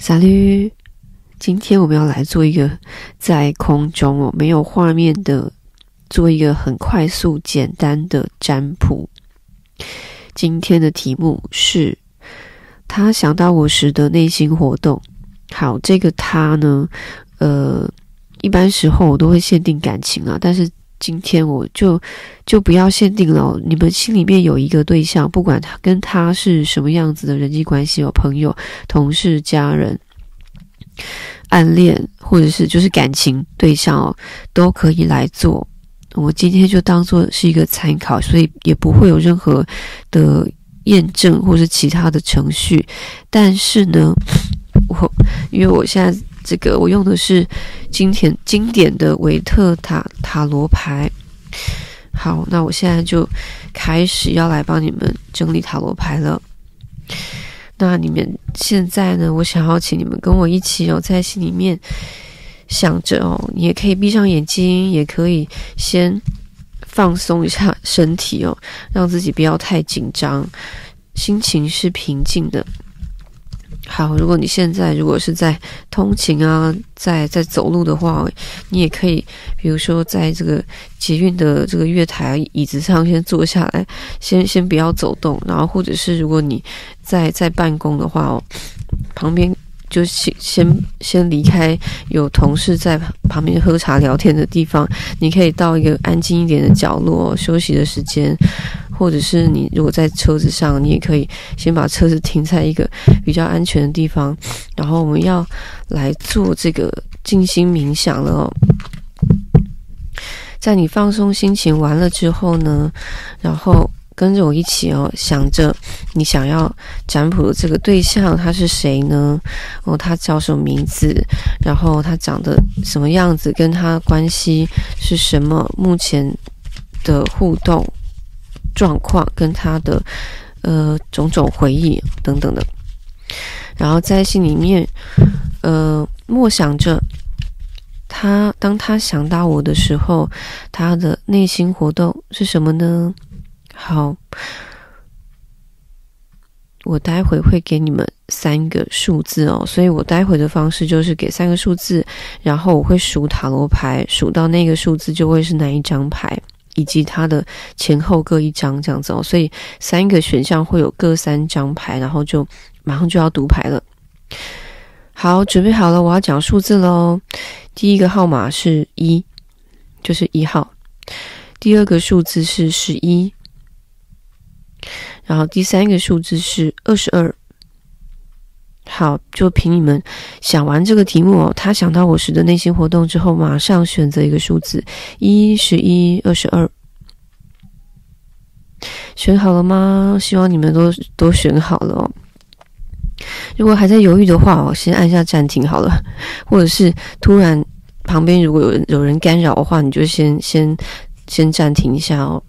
沙律，今天我们要来做一个在空中哦，没有画面的，做一个很快速简单的占卜。今天的题目是他想到我时的内心活动。好，这个他呢，呃，一般时候我都会限定感情啊，但是今天我就就不要限定了。你们心里面有一个对象，不管他跟他是什么样子的人际关系，有朋友、同事、家人、暗恋，或者是就是感情对象哦，都可以来做。我今天就当做是一个参考，所以也不会有任何的验证或是其他的程序。但是呢，我因为我现在这个我用的是经典经典的维特塔塔罗牌。好，那我现在就开始要来帮你们整理塔罗牌了。那你们现在呢，我想要请你们跟我一起哦，在心里面。想着哦，你也可以闭上眼睛，也可以先放松一下身体哦，让自己不要太紧张，心情是平静的。好，如果你现在如果是在通勤啊，在在走路的话，你也可以，比如说在这个捷运的这个月台椅子上先坐下来，先 先不要走动，然后或者是如果你在在办公的话哦，旁边。就先先先离开有同事在旁边喝茶聊天的地方，你可以到一个安静一点的角落休息的时间，或者是你如果在车子上，你也可以先把车子停在一个比较安全的地方。然后我们要来做这个静心冥想了哦。在你放松心情完了之后呢，然后。跟着我一起哦，想着你想要占卜的这个对象他是谁呢？哦，他叫什么名字？然后他长得什么样子？跟他关系是什么？目前的互动状况，跟他的呃种种回忆等等的。然后在心里面呃默想着他，当他想到我的时候，他的内心活动是什么呢？好，我待会会给你们三个数字哦，所以我待会的方式就是给三个数字，然后我会数塔罗牌，数到那个数字就会是哪一张牌，以及它的前后各一张这样子哦，所以三个选项会有各三张牌，然后就马上就要读牌了。好，准备好了，我要讲数字喽。第一个号码是一，就是一号。第二个数字是十一。然后第三个数字是二十二。好，就凭你们想完这个题目哦，他想到我时的内心活动之后，马上选择一个数字：一、十一、二十二。选好了吗？希望你们都都选好了哦。如果还在犹豫的话，我先按下暂停好了。或者是突然旁边如果有人有人干扰的话，你就先先先暂停一下哦。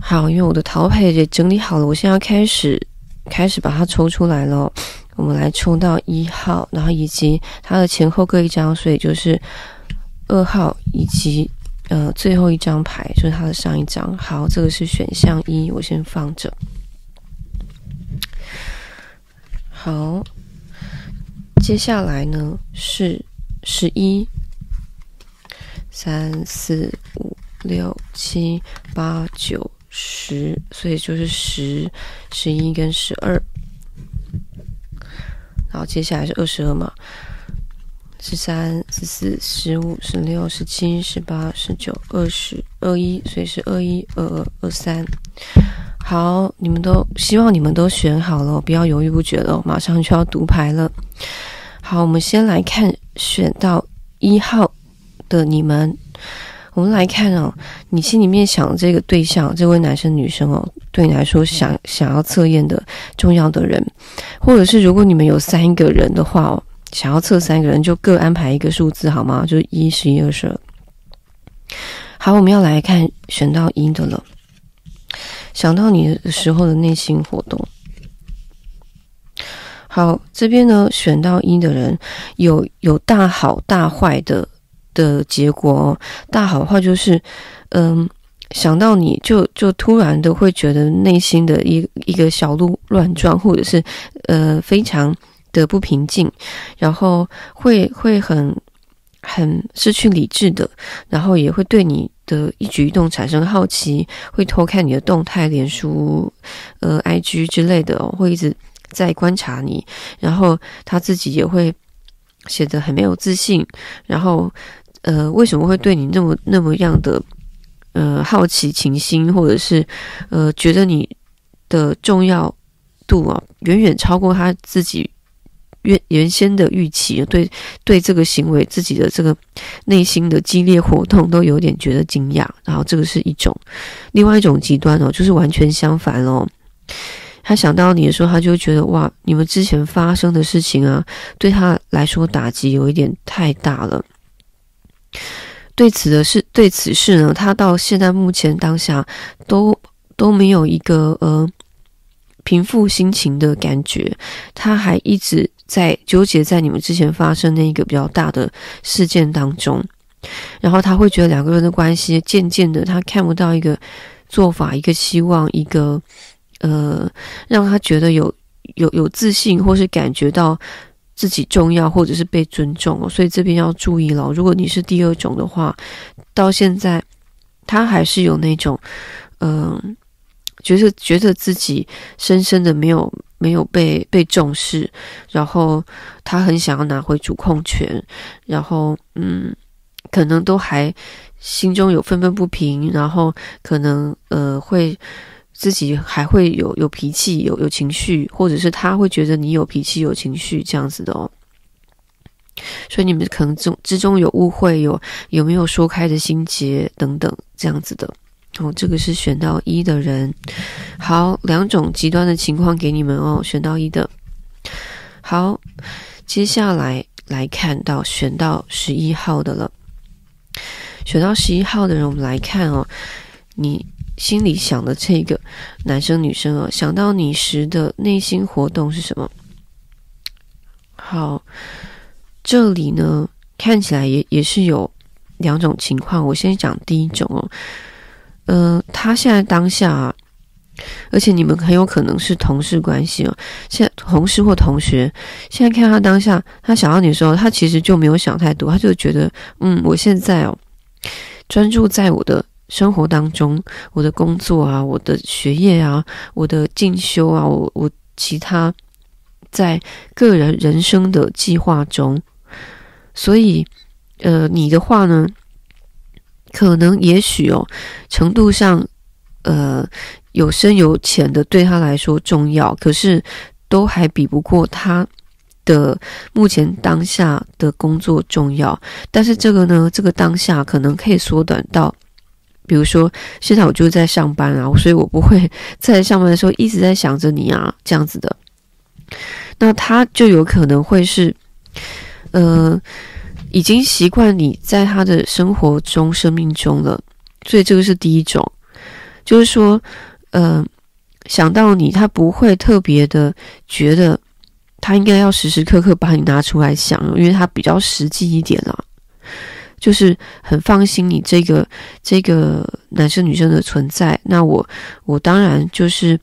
好，因为我的桃牌也整理好了，我现在要开始开始把它抽出来了。我们来抽到一号，然后以及它的前后各一张，所以就是二号以及呃最后一张牌就是它的上一张。好，这个是选项一，我先放着。好，接下来呢是十一、三四五六七八九。十，所以就是十、十一跟十二，然后接下来是二十二嘛，十三、十四、十五、十六、十七、十八、十九、二十、二一，所以是二一、二二、二三。好，你们都希望你们都选好了，不要犹豫不决了，马上就要读牌了。好，我们先来看选到一号的你们。我们来看哦，你心里面想的这个对象，这位男生女生哦，对你来说想想要测验的重要的人，或者是如果你们有三个人的话哦，想要测三个人，就各安排一个数字好吗？就是一、十一、二十二。好，我们要来看选到一的了，想到你的时候的内心活动。好，这边呢，选到一的人有有大好大坏的。的结果，大好的话就是，嗯，想到你就就突然的会觉得内心的一一个小鹿乱撞，或者是呃非常的不平静，然后会会很很失去理智的，然后也会对你的一举一动产生好奇，会偷看你的动态、脸书、呃 IG 之类的，会一直在观察你，然后他自己也会显得很没有自信，然后呃为什么会对你那么那么样的？呃，好奇、倾心，或者是呃，觉得你的重要度啊，远远超过他自己原原先的预期，对对，这个行为，自己的这个内心的激烈活动，都有点觉得惊讶。然后这个是一种，另外一种极端哦，就是完全相反哦。他想到你的时候，他就觉得哇，你们之前发生的事情啊，对他来说打击有一点太大了。对此的事，对此事呢，他到现在目前当下都都没有一个呃平复心情的感觉，他还一直在纠结在你们之前发生那一个比较大的事件当中，然后他会觉得两个人的关系渐渐的，他看不到一个做法，一个希望，一个呃让他觉得有有有自信，或是感觉到。自己重要，或者是被尊重哦，所以这边要注意了。如果你是第二种的话，到现在他还是有那种，嗯、觉得觉得自己深深的没有没有被被重视，然后他很想要拿回主控权，然后嗯，可能都还心中有愤愤不平，然后可能呃会。自己还会有有脾气、有有情绪，或者是他会觉得你有脾气、有情绪这样子的哦。所以你们可能中之中有误会，有有没有说开的心结等等这样子的哦。这个是选到一的人，好，两种极端的情况给你们哦。选到一的，好，接下来来看到选到十一号的了。选到十一号的人，我们来看哦，你。心里想的这个男生女生啊，想到你时的内心活动是什么？好，这里呢看起来也也是有两种情况。我先讲第一种哦，呃，他现在当下啊，而且你们很有可能是同事关系哦，现在同事或同学，现在看他当下，他想到你的时候，他其实就没有想太多，他就觉得，嗯，我现在哦，专注在我的。生活当中，我的工作啊，我的学业啊，我的进修啊，我我其他在个人人生的计划中，所以，呃，你的话呢，可能也许哦，程度上，呃，有深有浅的对他来说重要，可是都还比不过他的目前当下的工作重要。但是这个呢，这个当下可能可以缩短到。比如说，现在我就在上班啊，所以我不会 在上班的时候一直在想着你啊，这样子的。那他就有可能会是，呃，已经习惯你在他的生活中、生命中了，所以这个是第一种，就是说，呃，想到你，他不会特别的觉得他应该要时时刻刻把你拿出来想，因为他比较实际一点啊。就是很放心你这个这个男生女生的存在，那我我当然就是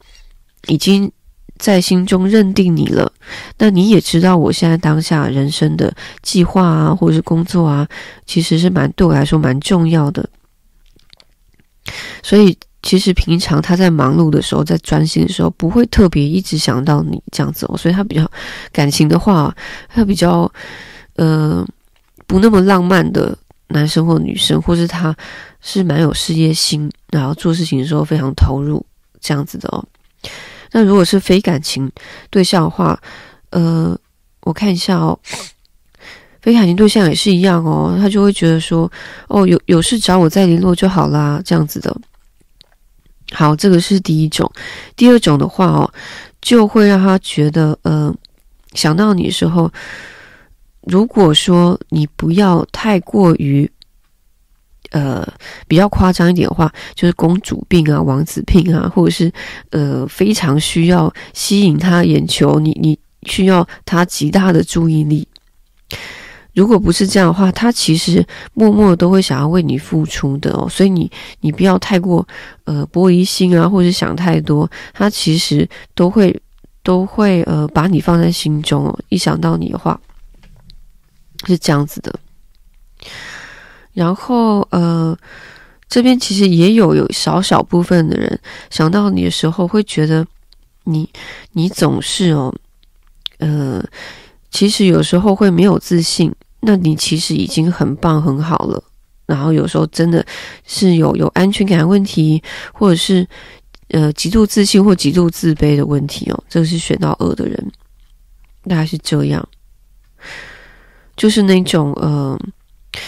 已经在心中认定你了。那你也知道我现在当下人生的计划啊，或者是工作啊，其实是蛮对我来说蛮重要的。所以其实平常他在忙碌的时候，在专心的时候，不会特别一直想到你这样子哦。所以他比较感情的话，他比较呃不那么浪漫的。男生或女生，或是他是蛮有事业心，然后做事情的时候非常投入，这样子的哦。那如果是非感情对象的话，呃，我看一下哦，非感情对象也是一样哦，他就会觉得说，哦，有有事找我再联络就好啦，这样子的。好，这个是第一种。第二种的话哦，就会让他觉得，呃，想到你的时候。如果说你不要太过于，呃，比较夸张一点的话，就是公主病啊、王子病啊，或者是呃非常需要吸引他眼球，你你需要他极大的注意力。如果不是这样的话，他其实默默都会想要为你付出的哦。所以你你不要太过呃玻璃心啊，或者想太多，他其实都会都会呃把你放在心中哦。一想到你的话，是这样子的。然后呃，这边其实也有有少少部分的人想到你的时候，会觉得你你总是哦，呃。其实有时候会没有自信，那你其实已经很棒很好了。然后有时候真的是有有安全感问题，或者是呃极度自信或极度自卑的问题哦。这个是选到二的人，大概是这样，就是那种呃，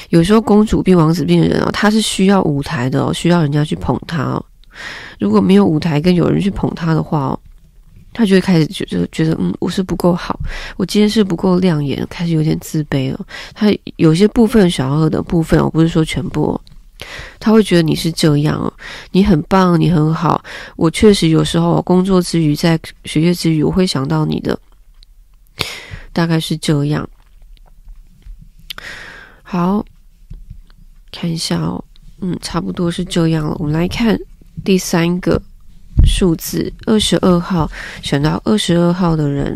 有时候公主病、王子病的人哦，他是需要舞台的哦，需要人家去捧他哦。如果没有舞台跟有人去捧他的话哦。他就会开始觉得觉得，嗯，我是不够好，我今天是不够亮眼，开始有点自卑了。他有些部分小二的部分，我不是说全部哦，他会觉得你是这样哦，你很棒，你很好。我确实有时候工作之余，在学业之余，我会想到你的，大概是这样。好，看一下哦，嗯，差不多是这样了。我们来看第三个。数字二十二号，选到二十二号的人，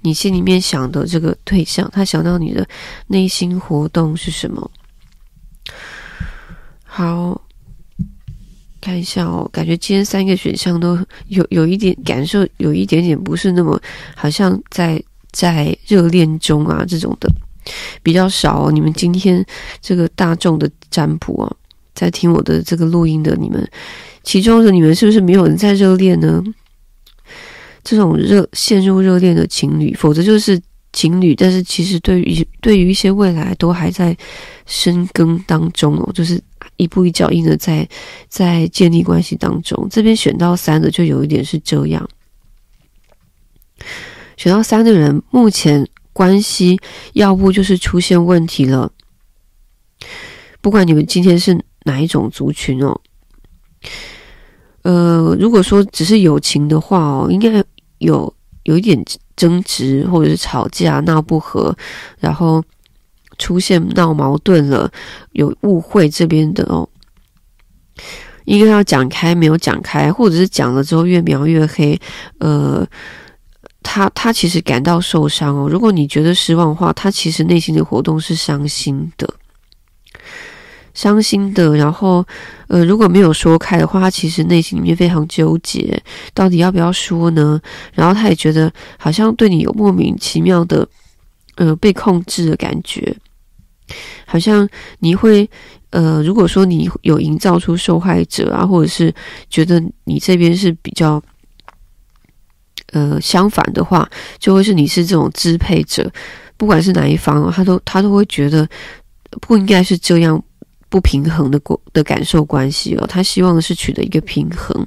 你心里面想的这个对象，他想到你的内心活动是什么？好，看一下哦，感觉今天三个选项都有有一点感受，有一点点不是那么好像在在热恋中啊这种的比较少哦。你们今天这个大众的占卜啊，在听我的这个录音的你们。其中的你们是不是没有人在热恋呢？这种热陷入热恋的情侣，否则就是情侣，但是其实对于对于一些未来都还在深耕当中哦，就是一步一脚印的在在建立关系当中。这边选到三的就有一点是这样，选到三的人目前关系要不就是出现问题了，不管你们今天是哪一种族群哦。呃，如果说只是友情的话哦，应该有有一点争执，或者是吵架闹不和，然后出现闹矛盾了，有误会这边的哦，应该要讲开，没有讲开，或者是讲了之后越描越黑。呃，他他其实感到受伤哦。如果你觉得失望的话，他其实内心的活动是伤心的。伤心的，然后，呃，如果没有说开的话，他其实内心里面非常纠结，到底要不要说呢？然后他也觉得好像对你有莫名其妙的，呃，被控制的感觉，好像你会，呃，如果说你有营造出受害者啊，或者是觉得你这边是比较，呃，相反的话，就会是你是这种支配者，不管是哪一方，他都他都会觉得不应该是这样。不平衡的过的感受关系哦，他希望的是取得一个平衡。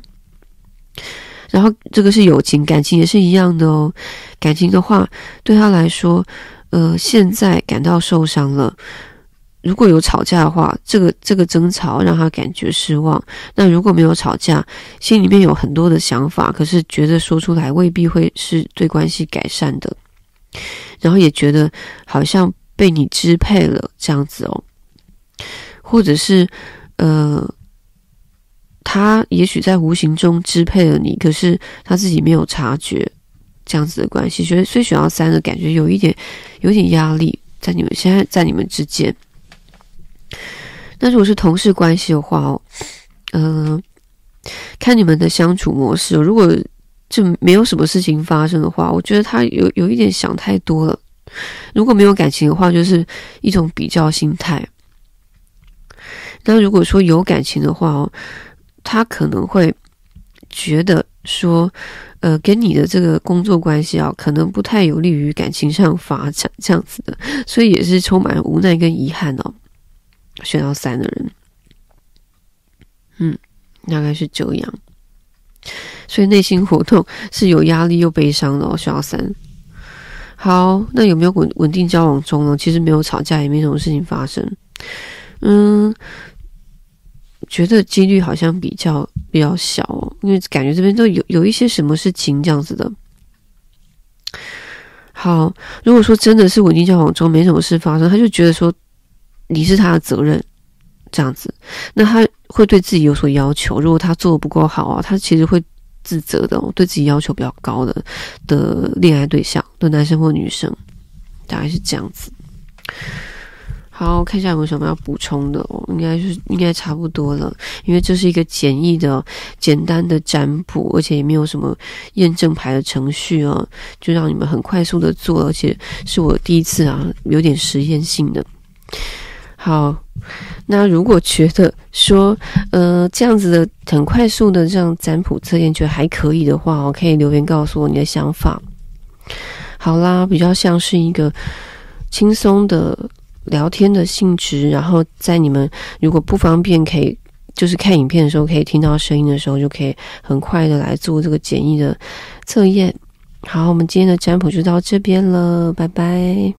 然后这个是友情，感情也是一样的哦。感情的话，对他来说，呃，现在感到受伤了。如果有吵架的话，这个这个争吵让他感觉失望。那如果没有吵架，心里面有很多的想法，可是觉得说出来未必会是对关系改善的。然后也觉得好像被你支配了这样子哦。或者是，呃，他也许在无形中支配了你，可是他自己没有察觉这样子的关系，所以所以选到三的感觉有一点，有点压力在你们现在在你们之间。那如果是同事关系的话哦，嗯、看你们的相处模式，如果就没有什么事情发生的话，我觉得他有有一点想太多了。如果没有感情的话，就是一种比较心态。那如果说有感情的话哦，他可能会觉得说，呃，跟你的这个工作关系啊，可能不太有利于感情上发展这样子的，所以也是充满无奈跟遗憾哦。选到三的人，嗯，大概是这样，所以内心活动是有压力又悲伤的哦。选到三，好，那有没有稳稳定交往中呢？其实没有吵架，也没什么事情发生，嗯。觉得几率好像比较比较小哦，因为感觉这边都有有一些什么事情这样子的。好，如果说真的是稳定交往中没什么事发生，他就觉得说你是他的责任，这样子，那他会对自己有所要求。如果他做的不够好啊，他其实会自责的，对自己要求比较高的的恋爱对象的男生或女生，大概是这样子。好，看一下有没有什么要补充的哦，应该是应该差不多了，因为这是一个简易的、简单的占卜，而且也没有什么验证牌的程序啊，就让你们很快速的做，而且是我第一次啊，有点实验性的。好，那如果觉得说呃这样子的很快速的这样占卜测验觉得还可以的话，我可以留言告诉我你的想法。好啦，比较像是一个轻松的。聊天的性质，然后在你们如果不方便，可以就是看影片的时候，可以听到声音的时候，就可以很快的来做这个简易的测验。好，我们今天的占卜就到这边了，拜拜。